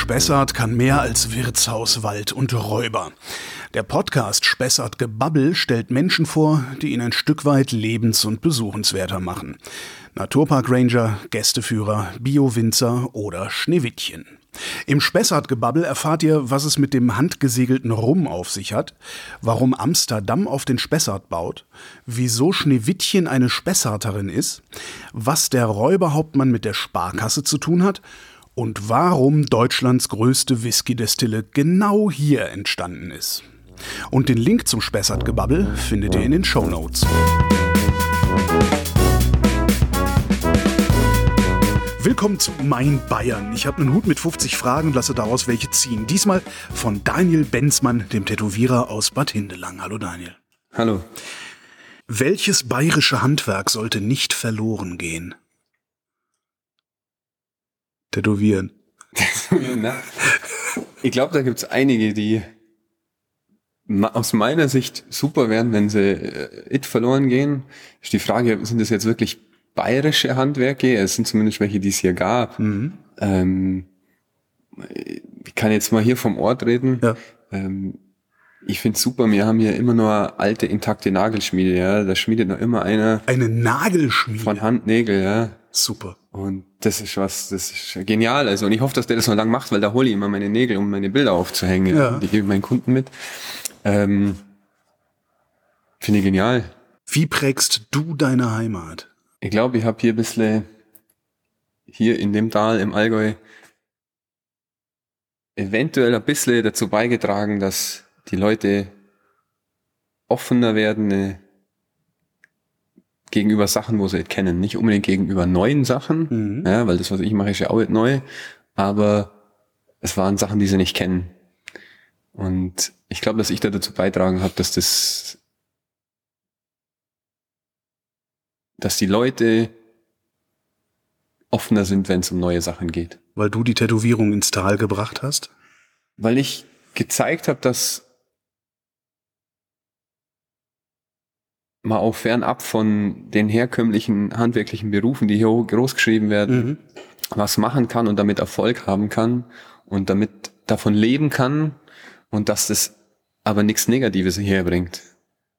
Spessart kann mehr als Wirtshaus, Wald und Räuber. Der Podcast Spessart Gebabbel stellt Menschen vor, die ihn ein Stück weit lebens- und besuchenswerter machen. Naturpark Ranger, Gästeführer, Bio-Winzer oder Schneewittchen. Im Spessart-Gebabbel erfahrt ihr, was es mit dem handgesegelten Rum auf sich hat, warum Amsterdam auf den Spessart baut, wieso Schneewittchen eine Spessarterin ist, was der Räuberhauptmann mit der Sparkasse zu tun hat und warum Deutschlands größte Whisky-Destille genau hier entstanden ist. Und den Link zum Spessart-Gebabbel findet ihr in den Show Notes. Willkommen zu Mein Bayern. Ich habe einen Hut mit 50 Fragen und lasse daraus welche ziehen. Diesmal von Daniel Benzmann, dem Tätowierer aus Bad Hindelang. Hallo Daniel. Hallo. Welches bayerische Handwerk sollte nicht verloren gehen? Tätowieren. ich glaube, da gibt es einige, die aus meiner Sicht super wären, wenn sie äh, it verloren gehen. Ist die Frage, sind das jetzt wirklich bayerische Handwerke, es sind zumindest welche, die es hier gab. Mhm. Ähm, ich kann jetzt mal hier vom Ort reden. Ja. Ähm, ich finde super, wir haben hier immer nur alte, intakte Nagelschmiede, ja. Da schmiedet noch immer einer. Eine Nagelschmiede? Von Handnägel, ja. Super. Und das ist was, das ist genial. Also, und ich hoffe, dass der das noch lang macht, weil da hole ich immer meine Nägel, um meine Bilder aufzuhängen. Ja. Die gebe ich meinen Kunden mit. Ähm, Finde ich genial. Wie prägst du deine Heimat? Ich glaube, ich habe hier ein bisschen, hier in dem Tal im Allgäu, eventuell ein bisschen dazu beigetragen, dass die Leute offener werden äh, gegenüber Sachen, wo sie es kennen. Nicht unbedingt gegenüber neuen Sachen, mhm. ja, weil das, was ich mache, ist ja auch nicht neu, aber es waren Sachen, die sie nicht kennen. Und ich glaube, dass ich da dazu beitragen habe, dass das dass die Leute offener sind, wenn es um neue Sachen geht. Weil du die Tätowierung ins Tal gebracht hast? Weil ich gezeigt habe, dass mal auch fernab von den herkömmlichen handwerklichen Berufen, die hier großgeschrieben werden, mhm. was machen kann und damit Erfolg haben kann und damit davon leben kann und dass das aber nichts Negatives herbringt.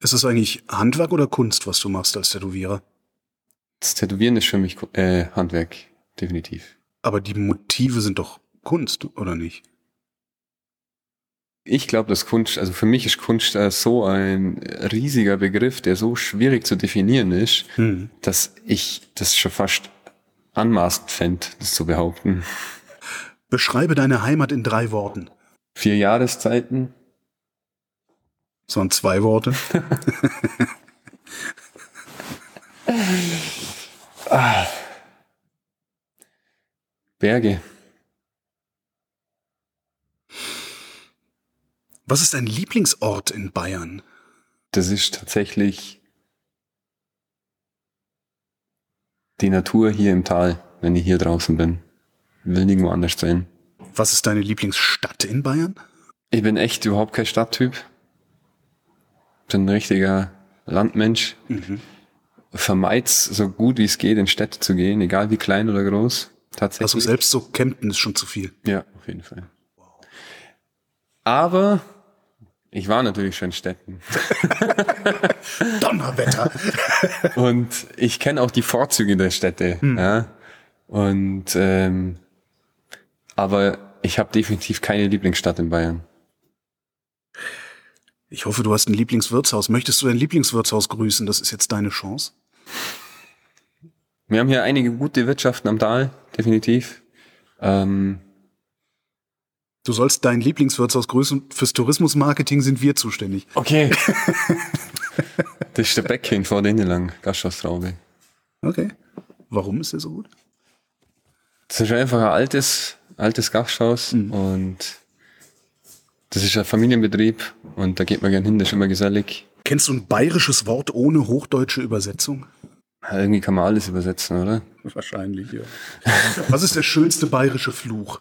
Ist es eigentlich Handwerk oder Kunst, was du machst als Tätowierer? Das Tätowieren ist für mich äh, Handwerk, definitiv. Aber die Motive sind doch Kunst, oder nicht? Ich glaube, dass Kunst, also für mich ist Kunst äh, so ein riesiger Begriff, der so schwierig zu definieren ist, hm. dass ich das schon fast anmaßend fände, das zu behaupten. Beschreibe deine Heimat in drei Worten. Vier Jahreszeiten. Das waren zwei Worte. Ah. Berge. Was ist dein Lieblingsort in Bayern? Das ist tatsächlich die Natur hier im Tal, wenn ich hier draußen bin. Ich will nirgendwo anders sein. Was ist deine Lieblingsstadt in Bayern? Ich bin echt überhaupt kein Stadttyp. Bin ein richtiger Landmensch. Mhm vermeid so gut wie es geht, in Städte zu gehen, egal wie klein oder groß. Tatsächlich. Also selbst so Kempten ist schon zu viel. Ja, auf jeden Fall. Aber ich war natürlich schon in Städten. Donnerwetter. und ich kenne auch die Vorzüge der Städte. Hm. Ja. Und ähm, aber ich habe definitiv keine Lieblingsstadt in Bayern. Ich hoffe, du hast ein Lieblingswirtshaus. Möchtest du dein Lieblingswirtshaus grüßen? Das ist jetzt deine Chance. Wir haben hier einige gute Wirtschaften am Tal, definitiv. Ähm, du sollst dein Lieblingswirtshaus grüßen. Fürs Tourismusmarketing sind wir zuständig. Okay. das ist der Bäckchen vor denen lang, Gasthaus Okay. Warum ist der so gut? Das ist einfach ein altes, altes Gasthaus mhm. und das ist ein Familienbetrieb und da geht man gern hin, das ist immer gesellig. Kennst du ein bayerisches Wort ohne hochdeutsche Übersetzung? Ja, irgendwie kann man alles übersetzen, oder? Wahrscheinlich, ja. Was ist der schönste bayerische Fluch?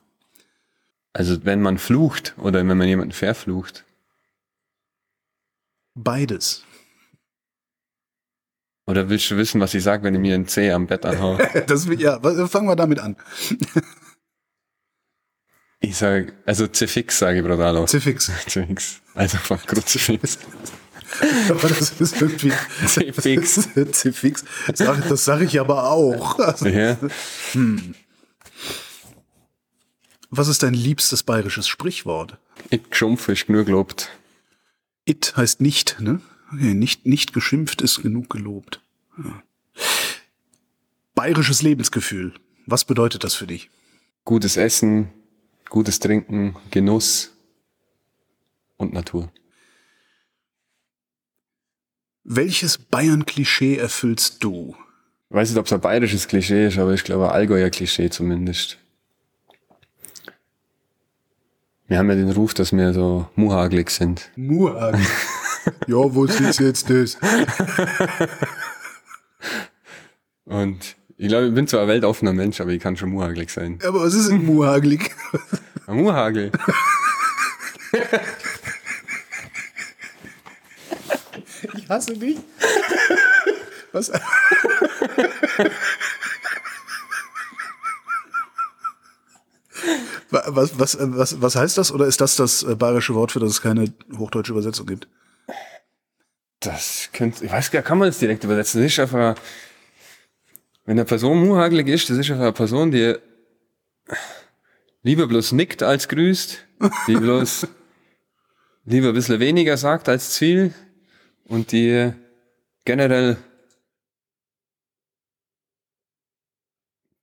Also wenn man flucht oder wenn man jemanden verflucht. Beides. Oder willst du wissen, was ich sage, wenn ich mir ein Zeh am Bett anhaue? das, ja, fangen wir damit an. Ich sage, also Zifix sage ich Brodalo. Zifix. Zifix. Also von Kruzifix. Aber das ist irgendwie. Zifix. Zifix. Sag, das sage ich aber auch. Also, Ja. Was ist dein liebstes bayerisches Sprichwort? Ich geschumpfe ist genug gelobt. It heißt nicht, ne? Okay, nicht, nicht geschimpft ist genug gelobt. Ja. Bayerisches Lebensgefühl. Was bedeutet das für dich? Gutes Essen, gutes Trinken, Genuss und Natur. Welches Bayern-Klischee erfüllst du? Ich weiß nicht, ob es ein bayerisches Klischee ist, aber ich glaube, ein Allgäuer Klischee zumindest. Wir haben ja den Ruf, dass wir so muhagelig sind. Murag. ja, wo ist jetzt das? Und ich glaube, ich bin zwar ein weltoffener Mensch, aber ich kann schon muhagelig sein. Aber was ist ein Muraglig? Ein Muhagel. Ich hasse dich. Was? Was, was, was, was heißt das? Oder ist das das äh, bayerische Wort, für das es keine hochdeutsche Übersetzung gibt? Das könnte, ich weiß gar nicht, kann man das direkt übersetzen? Das ist einfach, wenn eine Person muhagelig ist, das ist einfach eine Person, die lieber bloß nickt als grüßt, die bloß lieber ein bisschen weniger sagt als Ziel und die generell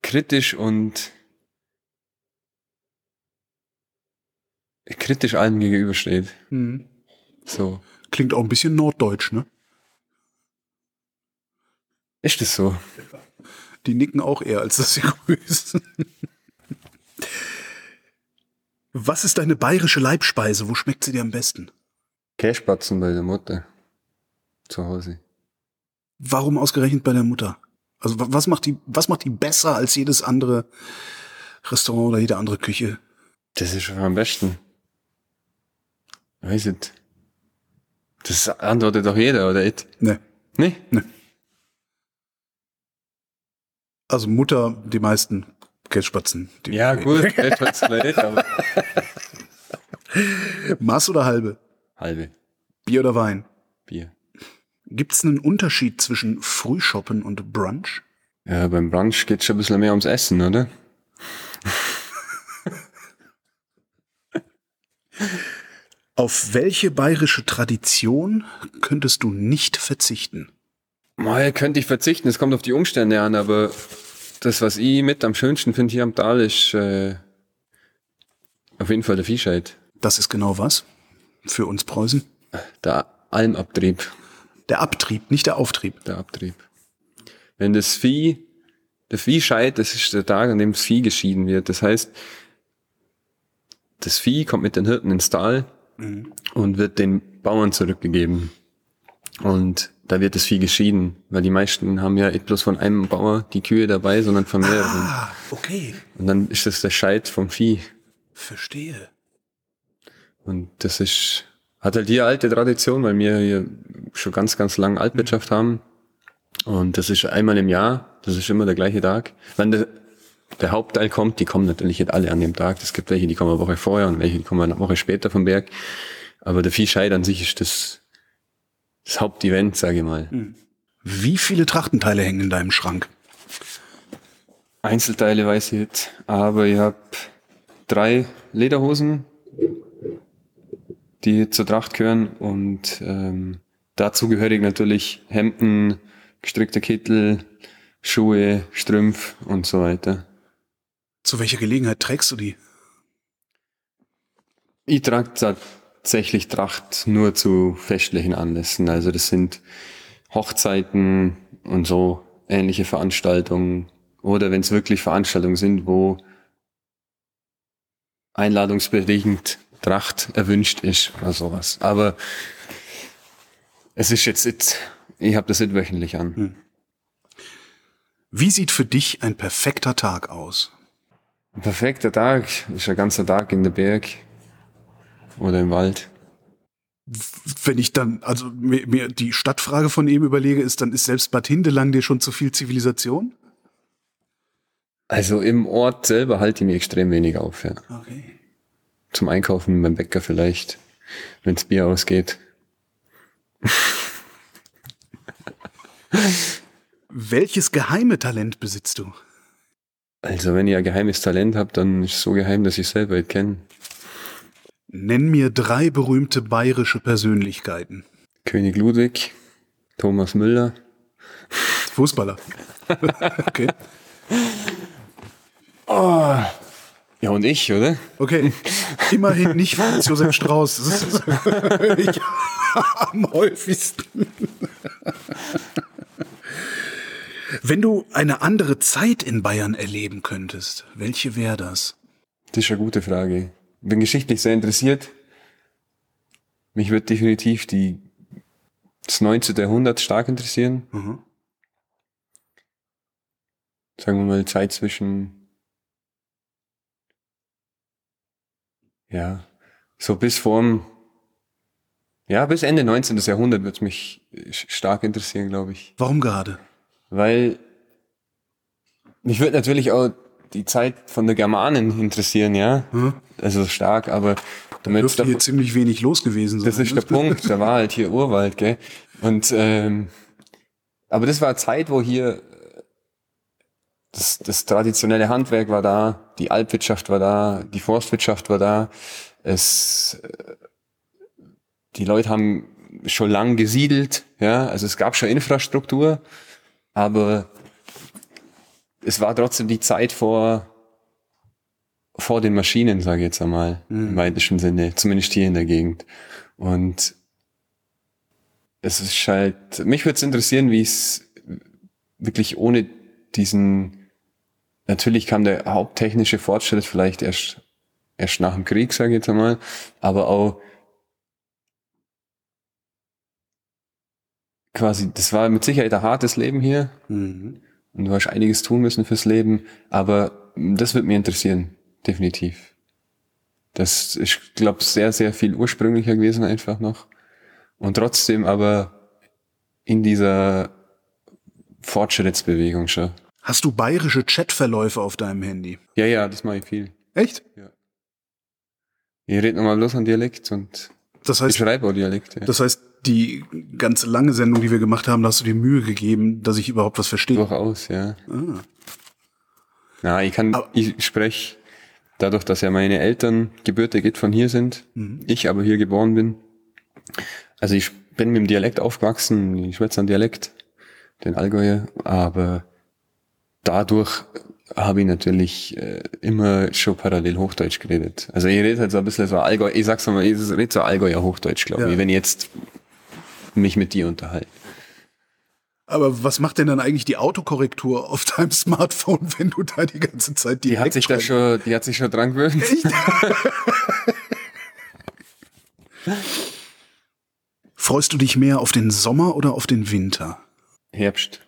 kritisch und kritisch allem gegenübersteht. So. Klingt auch ein bisschen norddeutsch, ne? Ist das so? Die nicken auch eher, als dass sie grüßen. Was ist deine bayerische Leibspeise? Wo schmeckt sie dir am besten? Käsespatzen bei der Mutter. Zu Hause. Warum ausgerechnet bei der Mutter? Also wa- was macht die, was macht die besser als jedes andere Restaurant oder jede andere Küche? Das ist schon am besten. Weiß nicht. Das antwortet doch jeder, oder nicht? Ne. Nee? Also Mutter, die meisten Kässpatzen. Die Ja, gut, hat's vielleicht, aber. Maß oder halbe? Halbe Bier oder Wein? Bier. Gibt es einen Unterschied zwischen Frühshoppen und Brunch? Ja, beim Brunch geht's schon ein bisschen mehr ums Essen, oder? Auf welche bayerische Tradition könntest du nicht verzichten? Mal könnte ich verzichten, es kommt auf die Umstände an, aber das, was ich mit am schönsten finde hier am Tal, ist äh, auf jeden Fall der Viehscheid. Das ist genau was für uns Preußen. Der Almabtrieb. Der Abtrieb, nicht der Auftrieb. der Abtrieb. Wenn das Vieh, der Viehscheid, das ist der Tag, an dem das Vieh geschieden wird. Das heißt, das Vieh kommt mit den Hirten ins Tal und wird den Bauern zurückgegeben. Und da wird das Vieh geschieden, weil die meisten haben ja nicht bloß von einem Bauer die Kühe dabei, sondern von mehreren. Ah, okay. Und dann ist das der Scheit vom Vieh. Verstehe. Und das ist, hat halt hier alte Tradition, weil wir hier schon ganz, ganz lange Altwirtschaft haben. Und das ist einmal im Jahr, das ist immer der gleiche Tag. Wenn der, der Hauptteil kommt, die kommen natürlich nicht alle an dem Tag. Es gibt welche, die kommen eine Woche vorher und welche, die kommen eine Woche später vom Berg. Aber der Viehscheid an sich ist das, das Hauptevent, sage ich mal. Wie viele Trachtenteile hängen in deinem Schrank? Einzelteile weiß ich nicht, aber ich habe drei Lederhosen, die zur Tracht gehören und ähm, dazu gehörig natürlich Hemden, gestrickte Kittel, Schuhe, Strümpf und so weiter. Zu welcher Gelegenheit trägst du die? Ich trage tatsächlich Tracht nur zu festlichen Anlässen. Also das sind Hochzeiten und so ähnliche Veranstaltungen. Oder wenn es wirklich Veranstaltungen sind, wo einladungsbedingt Tracht erwünscht ist oder sowas. Aber es ist jetzt, jetzt ich habe das nicht wöchentlich an. Wie sieht für dich ein perfekter Tag aus? Ein perfekter Tag ist ein ganzer Tag in der Berg oder im Wald. Wenn ich dann, also mir, mir die Stadtfrage von eben überlege, ist, dann ist selbst Bad Hindelang dir schon zu viel Zivilisation? Also im Ort selber halte ich mich extrem wenig auf. Ja. Okay. zum Einkaufen beim Bäcker vielleicht, wenns Bier ausgeht. Welches geheime Talent besitzt du? Also wenn ihr ein geheimes Talent habt, dann ist es so geheim, dass ich selber nicht kenne. Nenn mir drei berühmte bayerische Persönlichkeiten. König Ludwig, Thomas Müller. Fußballer. okay. Oh. Ja, und ich, oder? Okay. Immerhin nicht Franz Josef Strauß. Das ist ich am häufigsten. Wenn du eine andere Zeit in Bayern erleben könntest, welche wäre das? Das ist eine gute Frage. Bin geschichtlich sehr interessiert. Mich wird definitiv die, das 19. Jahrhundert stark interessieren. Mhm. Sagen wir mal Zeit zwischen ja, so bis vorm, ja, bis Ende 19. Jahrhundert wird mich stark interessieren, glaube ich. Warum gerade? Weil mich wird natürlich auch die Zeit von der Germanen interessieren, ja. Hm? Also stark, aber damit Dürfte hier ziemlich wenig los gewesen sein. das ist der Punkt, da war halt hier Urwald, gell. Und ähm, aber das war eine Zeit, wo hier das, das traditionelle Handwerk war da, die Alpwirtschaft war da, die Forstwirtschaft war da. Es, äh, die Leute haben schon lang gesiedelt, ja, also es gab schon Infrastruktur, aber es war trotzdem die Zeit vor vor den Maschinen, sage ich jetzt einmal, Mhm. im weitesten Sinne, zumindest hier in der Gegend. Und es ist halt, mich würde es interessieren, wie es wirklich ohne diesen, natürlich kam der haupttechnische Fortschritt vielleicht erst, erst nach dem Krieg, sage ich jetzt einmal, aber auch quasi, das war mit Sicherheit ein hartes Leben hier Mhm. und du hast einiges tun müssen fürs Leben, aber das wird mich interessieren, definitiv. Das ist, glaube sehr, sehr viel ursprünglicher gewesen einfach noch. Und trotzdem aber in dieser Fortschrittsbewegung schon. Hast du bayerische Chatverläufe auf deinem Handy? Ja, ja, das mache ich viel. Echt? Ich rede nochmal bloß an Dialekt und Das ich heißt, schreibe auch Dialekt. Ja. das heißt, die ganze lange Sendung, die wir gemacht haben, da hast du dir Mühe gegeben, dass ich überhaupt was verstehe. Durchaus, ja. Ah. Na, ich kann, Aber- ich spreche dadurch, dass ja meine Eltern gebürtig von hier sind, ich aber hier geboren bin. Also ich bin mit dem Dialekt aufgewachsen, ich schwätze einen Dialekt, den Allgäuer, aber dadurch habe ich natürlich äh, immer schon parallel Hochdeutsch geredet. Also ich rede halt so ein bisschen so Allgäu, ich sag's mal, ich rede so Allgäuer Hochdeutsch, glaube Ja. ich, wenn ich jetzt mich mit dir unterhalte. Aber was macht denn dann eigentlich die Autokorrektur auf deinem Smartphone, wenn du da die ganze Zeit Die hat sich da schon, die hat sich schon dran gewöhnt. Freust du dich mehr auf den Sommer oder auf den Winter? Herbst.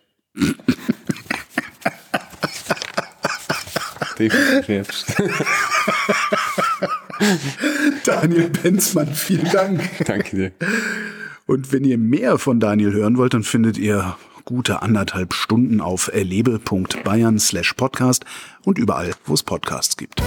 Definitiv Herbst. Daniel Benzmann, vielen Dank. Danke dir. Und wenn ihr mehr von Daniel hören wollt, dann findet ihr gute anderthalb Stunden auf erlebe.bayern slash podcast und überall, wo es Podcasts gibt.